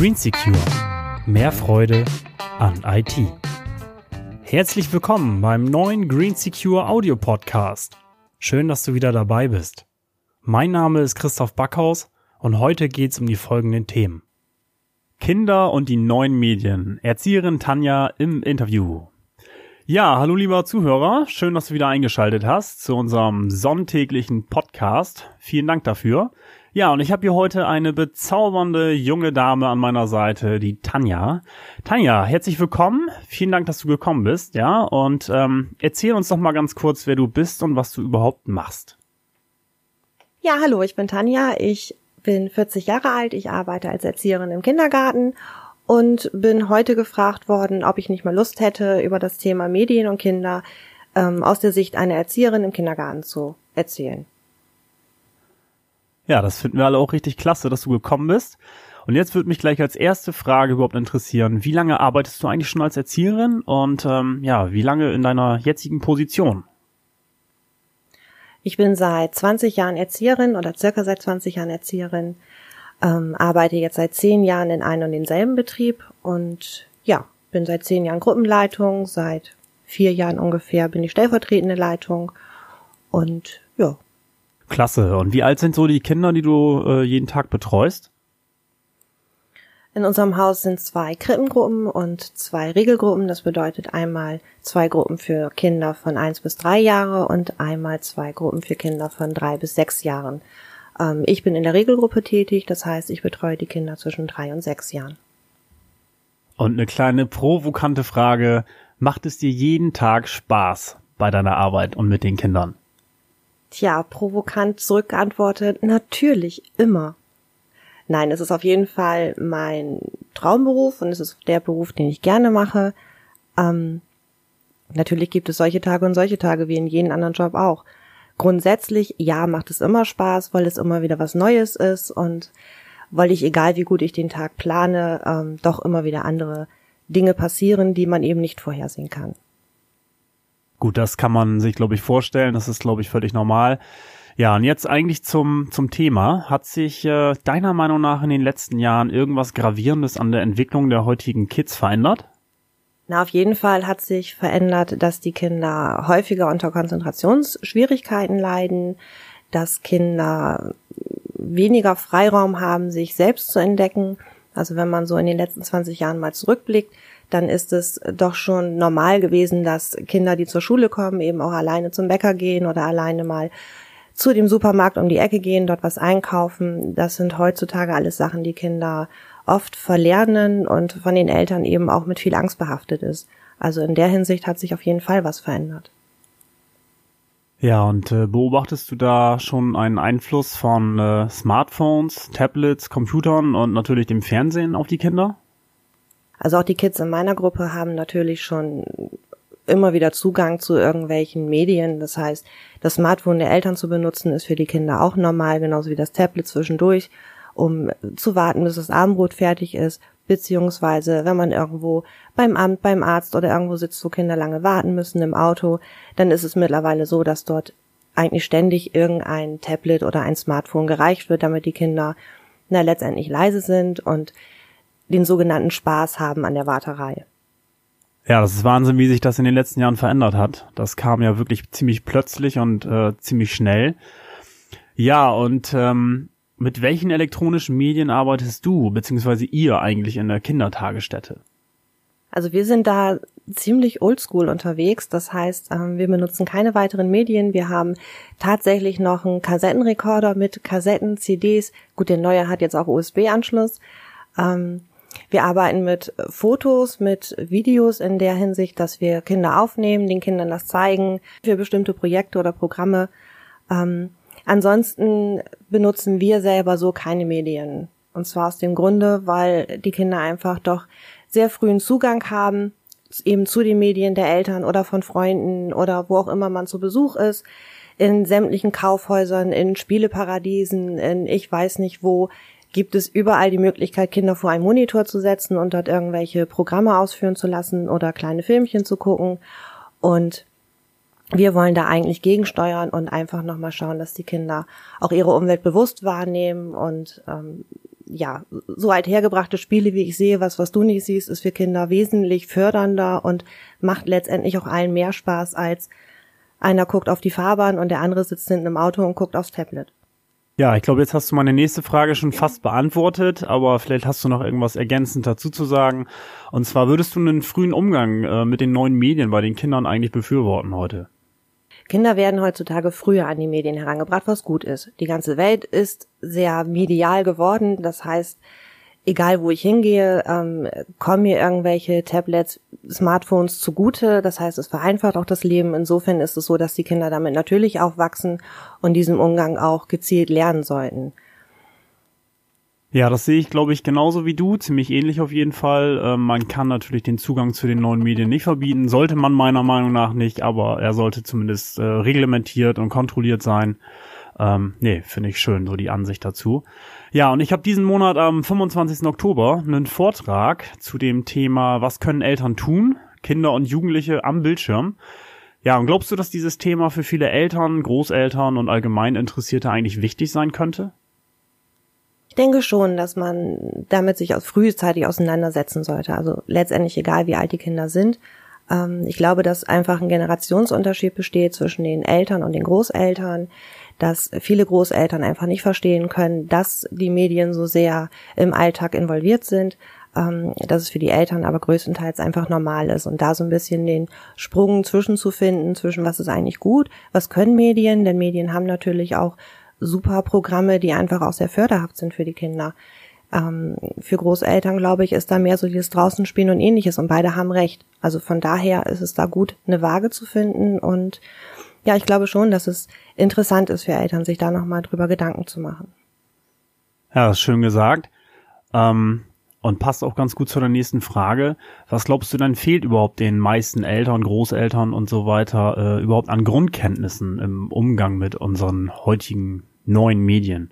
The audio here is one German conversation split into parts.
Green Secure. Mehr Freude an IT. Herzlich willkommen beim neuen Green Secure Audio Podcast. Schön, dass du wieder dabei bist. Mein Name ist Christoph Backhaus und heute geht's um die folgenden Themen. Kinder und die neuen Medien. Erzieherin Tanja im Interview. Ja, hallo lieber Zuhörer, schön, dass du wieder eingeschaltet hast zu unserem sonntäglichen Podcast. Vielen Dank dafür. Ja, und ich habe hier heute eine bezaubernde junge Dame an meiner Seite, die Tanja. Tanja, herzlich willkommen. Vielen Dank, dass du gekommen bist, ja. Und ähm, erzähl uns doch mal ganz kurz, wer du bist und was du überhaupt machst. Ja, hallo, ich bin Tanja. Ich bin 40 Jahre alt. Ich arbeite als Erzieherin im Kindergarten und bin heute gefragt worden, ob ich nicht mal Lust hätte, über das Thema Medien und Kinder ähm, aus der Sicht einer Erzieherin im Kindergarten zu erzählen. Ja, das finden wir alle auch richtig klasse, dass du gekommen bist. Und jetzt würde mich gleich als erste Frage überhaupt interessieren, wie lange arbeitest du eigentlich schon als Erzieherin und ähm, ja, wie lange in deiner jetzigen Position? Ich bin seit 20 Jahren Erzieherin oder circa seit 20 Jahren Erzieherin, ähm, arbeite jetzt seit 10 Jahren in einem und denselben Betrieb und ja, bin seit 10 Jahren Gruppenleitung, seit vier Jahren ungefähr bin ich stellvertretende Leitung und ja, Klasse. Und wie alt sind so die Kinder, die du äh, jeden Tag betreust? In unserem Haus sind zwei Krippengruppen und zwei Regelgruppen. Das bedeutet einmal zwei Gruppen für Kinder von eins bis drei Jahre und einmal zwei Gruppen für Kinder von drei bis sechs Jahren. Ähm, ich bin in der Regelgruppe tätig, das heißt, ich betreue die Kinder zwischen drei und sechs Jahren. Und eine kleine provokante Frage. Macht es dir jeden Tag Spaß bei deiner Arbeit und mit den Kindern? Tja, provokant zurückgeantwortet, natürlich, immer. Nein, es ist auf jeden Fall mein Traumberuf und es ist der Beruf, den ich gerne mache. Ähm, natürlich gibt es solche Tage und solche Tage wie in jedem anderen Job auch. Grundsätzlich, ja, macht es immer Spaß, weil es immer wieder was Neues ist und weil ich, egal wie gut ich den Tag plane, ähm, doch immer wieder andere Dinge passieren, die man eben nicht vorhersehen kann. Gut, das kann man sich, glaube ich, vorstellen. Das ist, glaube ich, völlig normal. Ja, und jetzt eigentlich zum, zum Thema. Hat sich äh, deiner Meinung nach in den letzten Jahren irgendwas Gravierendes an der Entwicklung der heutigen Kids verändert? Na, auf jeden Fall hat sich verändert, dass die Kinder häufiger unter Konzentrationsschwierigkeiten leiden, dass Kinder weniger Freiraum haben, sich selbst zu entdecken. Also wenn man so in den letzten 20 Jahren mal zurückblickt, dann ist es doch schon normal gewesen, dass Kinder, die zur Schule kommen, eben auch alleine zum Bäcker gehen oder alleine mal zu dem Supermarkt um die Ecke gehen, dort was einkaufen. Das sind heutzutage alles Sachen, die Kinder oft verlernen und von den Eltern eben auch mit viel Angst behaftet ist. Also in der Hinsicht hat sich auf jeden Fall was verändert. Ja, und äh, beobachtest du da schon einen Einfluss von äh, Smartphones, Tablets, Computern und natürlich dem Fernsehen auf die Kinder? Also auch die Kids in meiner Gruppe haben natürlich schon immer wieder Zugang zu irgendwelchen Medien. Das heißt, das Smartphone der Eltern zu benutzen ist für die Kinder auch normal, genauso wie das Tablet zwischendurch, um zu warten, bis das Abendbrot fertig ist. Beziehungsweise, wenn man irgendwo beim Amt, beim Arzt oder irgendwo sitzt, wo Kinder lange warten müssen im Auto, dann ist es mittlerweile so, dass dort eigentlich ständig irgendein Tablet oder ein Smartphone gereicht wird, damit die Kinder na letztendlich leise sind und den sogenannten Spaß haben an der Warterei. Ja, das ist Wahnsinn, wie sich das in den letzten Jahren verändert hat. Das kam ja wirklich ziemlich plötzlich und äh, ziemlich schnell. Ja, und ähm, mit welchen elektronischen Medien arbeitest du beziehungsweise ihr eigentlich in der Kindertagesstätte? Also wir sind da ziemlich oldschool unterwegs. Das heißt, ähm, wir benutzen keine weiteren Medien. Wir haben tatsächlich noch einen Kassettenrekorder mit Kassetten, CDs. Gut, der neue hat jetzt auch USB-Anschluss. Ähm, wir arbeiten mit Fotos, mit Videos in der Hinsicht, dass wir Kinder aufnehmen, den Kindern das zeigen für bestimmte Projekte oder Programme. Ähm, ansonsten benutzen wir selber so keine Medien. Und zwar aus dem Grunde, weil die Kinder einfach doch sehr frühen Zugang haben, eben zu den Medien der Eltern oder von Freunden oder wo auch immer man zu Besuch ist, in sämtlichen Kaufhäusern, in Spieleparadiesen, in ich weiß nicht wo, gibt es überall die Möglichkeit, Kinder vor einen Monitor zu setzen und dort irgendwelche Programme ausführen zu lassen oder kleine Filmchen zu gucken. Und wir wollen da eigentlich gegensteuern und einfach nochmal schauen, dass die Kinder auch ihre Umwelt bewusst wahrnehmen und ähm, ja, so althergebrachte Spiele, wie ich sehe, was, was du nicht siehst, ist für Kinder wesentlich fördernder und macht letztendlich auch allen mehr Spaß als einer guckt auf die Fahrbahn und der andere sitzt hinten im Auto und guckt aufs Tablet. Ja, ich glaube, jetzt hast du meine nächste Frage schon fast beantwortet, aber vielleicht hast du noch irgendwas ergänzend dazu zu sagen. Und zwar würdest du einen frühen Umgang äh, mit den neuen Medien bei den Kindern eigentlich befürworten heute? Kinder werden heutzutage früher an die Medien herangebracht, was gut ist. Die ganze Welt ist sehr medial geworden. Das heißt, egal wo ich hingehe, ähm, kommen mir irgendwelche Tablets, Smartphones zugute. Das heißt, es vereinfacht auch das Leben. Insofern ist es so, dass die Kinder damit natürlich aufwachsen und diesen Umgang auch gezielt lernen sollten. Ja, das sehe ich, glaube ich, genauso wie du, ziemlich ähnlich auf jeden Fall. Ähm, man kann natürlich den Zugang zu den neuen Medien nicht verbieten, sollte man meiner Meinung nach nicht, aber er sollte zumindest äh, reglementiert und kontrolliert sein. Ähm, nee, finde ich schön, so die Ansicht dazu. Ja, und ich habe diesen Monat am 25. Oktober einen Vortrag zu dem Thema, was können Eltern tun? Kinder und Jugendliche am Bildschirm. Ja, und glaubst du, dass dieses Thema für viele Eltern, Großeltern und allgemein Interessierte eigentlich wichtig sein könnte? Ich denke schon, dass man damit sich aus frühzeitig auseinandersetzen sollte. Also letztendlich egal, wie alt die Kinder sind. Ähm, ich glaube, dass einfach ein Generationsunterschied besteht zwischen den Eltern und den Großeltern, dass viele Großeltern einfach nicht verstehen können, dass die Medien so sehr im Alltag involviert sind, ähm, dass es für die Eltern aber größtenteils einfach normal ist und da so ein bisschen den Sprung zwischenzufinden, zwischen was ist eigentlich gut, was können Medien, denn Medien haben natürlich auch super Programme, die einfach auch sehr förderhaft sind für die Kinder. Ähm, für Großeltern, glaube ich, ist da mehr so dieses Draußenspielen und ähnliches und beide haben recht. Also von daher ist es da gut, eine Waage zu finden und ja, ich glaube schon, dass es interessant ist für Eltern, sich da nochmal drüber Gedanken zu machen. Ja, schön gesagt. Ähm, und passt auch ganz gut zu der nächsten Frage. Was glaubst du denn fehlt überhaupt den meisten Eltern, Großeltern und so weiter äh, überhaupt an Grundkenntnissen im Umgang mit unseren heutigen neuen Medien?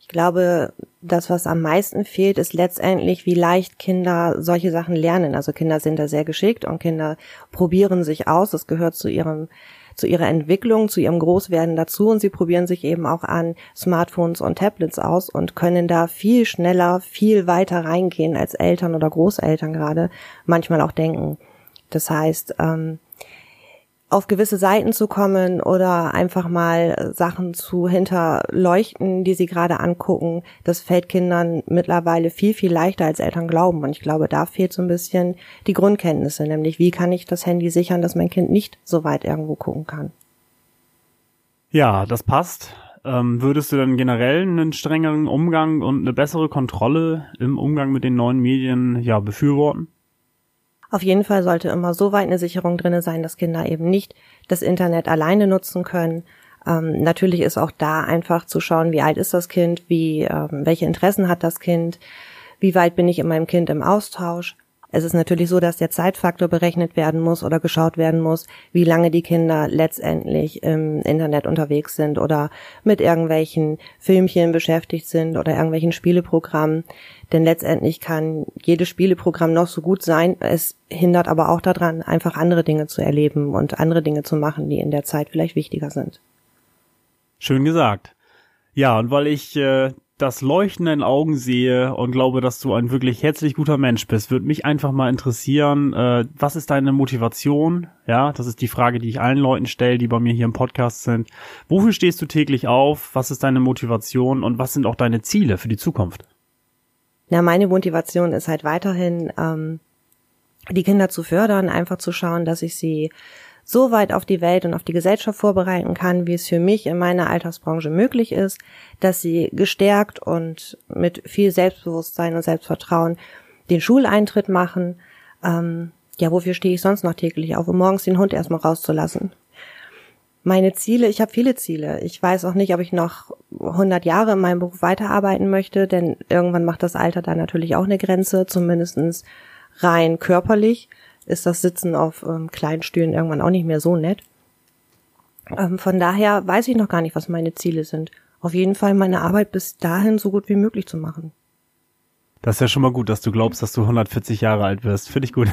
Ich glaube, das, was am meisten fehlt, ist letztendlich, wie leicht Kinder solche Sachen lernen. Also Kinder sind da sehr geschickt und Kinder probieren sich aus. Das gehört zu ihrem zu ihrer Entwicklung, zu ihrem Großwerden dazu und sie probieren sich eben auch an Smartphones und Tablets aus und können da viel schneller, viel weiter reingehen als Eltern oder Großeltern gerade manchmal auch denken. Das heißt, ähm, auf gewisse Seiten zu kommen oder einfach mal Sachen zu hinterleuchten, die sie gerade angucken, das fällt Kindern mittlerweile viel, viel leichter als Eltern glauben. Und ich glaube, da fehlt so ein bisschen die Grundkenntnisse, nämlich wie kann ich das Handy sichern, dass mein Kind nicht so weit irgendwo gucken kann. Ja, das passt. Ähm, würdest du denn generell einen strengeren Umgang und eine bessere Kontrolle im Umgang mit den neuen Medien ja befürworten? Auf jeden Fall sollte immer so weit eine Sicherung drinne sein, dass Kinder eben nicht das Internet alleine nutzen können. Ähm, natürlich ist auch da einfach zu schauen, wie alt ist das Kind, wie, ähm, welche Interessen hat das Kind, wie weit bin ich in meinem Kind im Austausch. Es ist natürlich so, dass der Zeitfaktor berechnet werden muss oder geschaut werden muss, wie lange die Kinder letztendlich im Internet unterwegs sind oder mit irgendwelchen Filmchen beschäftigt sind oder irgendwelchen Spieleprogrammen. Denn letztendlich kann jedes Spieleprogramm noch so gut sein. Es hindert aber auch daran, einfach andere Dinge zu erleben und andere Dinge zu machen, die in der Zeit vielleicht wichtiger sind. Schön gesagt. Ja, und weil ich äh, das Leuchten in Augen sehe und glaube, dass du ein wirklich herzlich guter Mensch bist, würde mich einfach mal interessieren, äh, was ist deine Motivation? Ja, das ist die Frage, die ich allen Leuten stelle, die bei mir hier im Podcast sind. Wofür stehst du täglich auf? Was ist deine Motivation und was sind auch deine Ziele für die Zukunft? Na, meine Motivation ist halt weiterhin, ähm, die Kinder zu fördern, einfach zu schauen, dass ich sie so weit auf die Welt und auf die Gesellschaft vorbereiten kann, wie es für mich in meiner Alltagsbranche möglich ist, dass sie gestärkt und mit viel Selbstbewusstsein und Selbstvertrauen den Schuleintritt machen. Ähm, ja, wofür stehe ich sonst noch täglich auf, um morgens den Hund erstmal rauszulassen? Meine Ziele, ich habe viele Ziele. Ich weiß auch nicht, ob ich noch 100 Jahre in meinem Beruf weiterarbeiten möchte, denn irgendwann macht das Alter da natürlich auch eine Grenze, zumindestens rein körperlich ist das Sitzen auf ähm, kleinen Stühlen irgendwann auch nicht mehr so nett. Ähm, von daher weiß ich noch gar nicht, was meine Ziele sind. Auf jeden Fall meine Arbeit bis dahin so gut wie möglich zu machen. Das ist ja schon mal gut, dass du glaubst, dass du 140 Jahre alt wirst. Finde ich gut.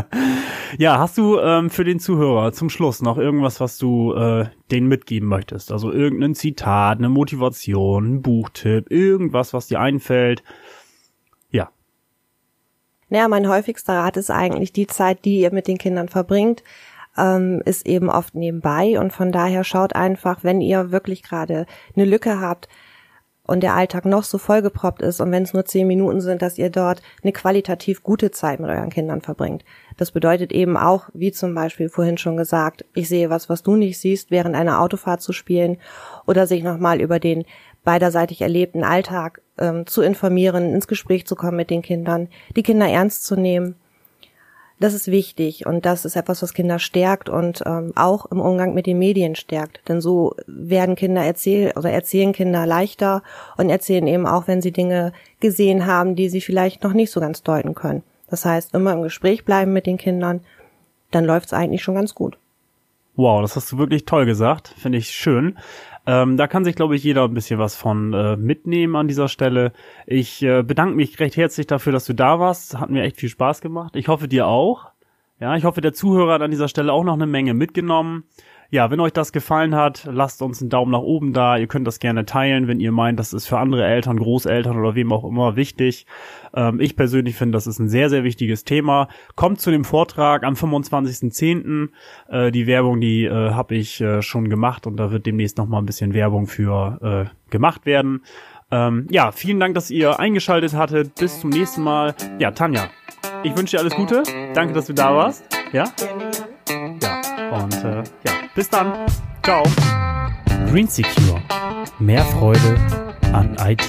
ja, hast du ähm, für den Zuhörer zum Schluss noch irgendwas, was du äh, denen mitgeben möchtest? Also irgendein Zitat, eine Motivation, ein Buchtipp, irgendwas, was dir einfällt? Ja. Naja, mein häufigster Rat ist eigentlich die Zeit, die ihr mit den Kindern verbringt, ähm, ist eben oft nebenbei und von daher schaut einfach, wenn ihr wirklich gerade eine Lücke habt, und der Alltag noch so vollgeproppt ist und wenn es nur zehn Minuten sind, dass ihr dort eine qualitativ gute Zeit mit euren Kindern verbringt. Das bedeutet eben auch, wie zum Beispiel vorhin schon gesagt, ich sehe was, was du nicht siehst, während einer Autofahrt zu spielen oder sich nochmal über den beiderseitig erlebten Alltag ähm, zu informieren, ins Gespräch zu kommen mit den Kindern, die Kinder ernst zu nehmen das ist wichtig und das ist etwas, was Kinder stärkt und ähm, auch im Umgang mit den Medien stärkt. Denn so werden Kinder erzählen oder erzählen Kinder leichter und erzählen eben auch, wenn sie Dinge gesehen haben, die sie vielleicht noch nicht so ganz deuten können. Das heißt, immer im Gespräch bleiben mit den Kindern, dann läuft's eigentlich schon ganz gut. Wow, das hast du wirklich toll gesagt. Finde ich schön. Ähm, da kann sich, glaube ich, jeder ein bisschen was von äh, mitnehmen an dieser Stelle. Ich äh, bedanke mich recht herzlich dafür, dass du da warst. Hat mir echt viel Spaß gemacht. Ich hoffe dir auch. Ja, ich hoffe, der Zuhörer hat an dieser Stelle auch noch eine Menge mitgenommen. Ja, wenn euch das gefallen hat, lasst uns einen Daumen nach oben da. Ihr könnt das gerne teilen, wenn ihr meint, das ist für andere Eltern, Großeltern oder wem auch immer wichtig. Ähm, ich persönlich finde, das ist ein sehr, sehr wichtiges Thema. Kommt zu dem Vortrag am 25.10. Äh, die Werbung, die äh, habe ich äh, schon gemacht und da wird demnächst noch mal ein bisschen Werbung für äh, gemacht werden. Ähm, ja, vielen Dank, dass ihr eingeschaltet hattet. Bis zum nächsten Mal. Ja, Tanja, ich wünsche dir alles Gute. Danke, dass du da warst. Ja? Ja. Und äh, ja, bis dann. Ciao. Green Secure. Mehr Freude an IT.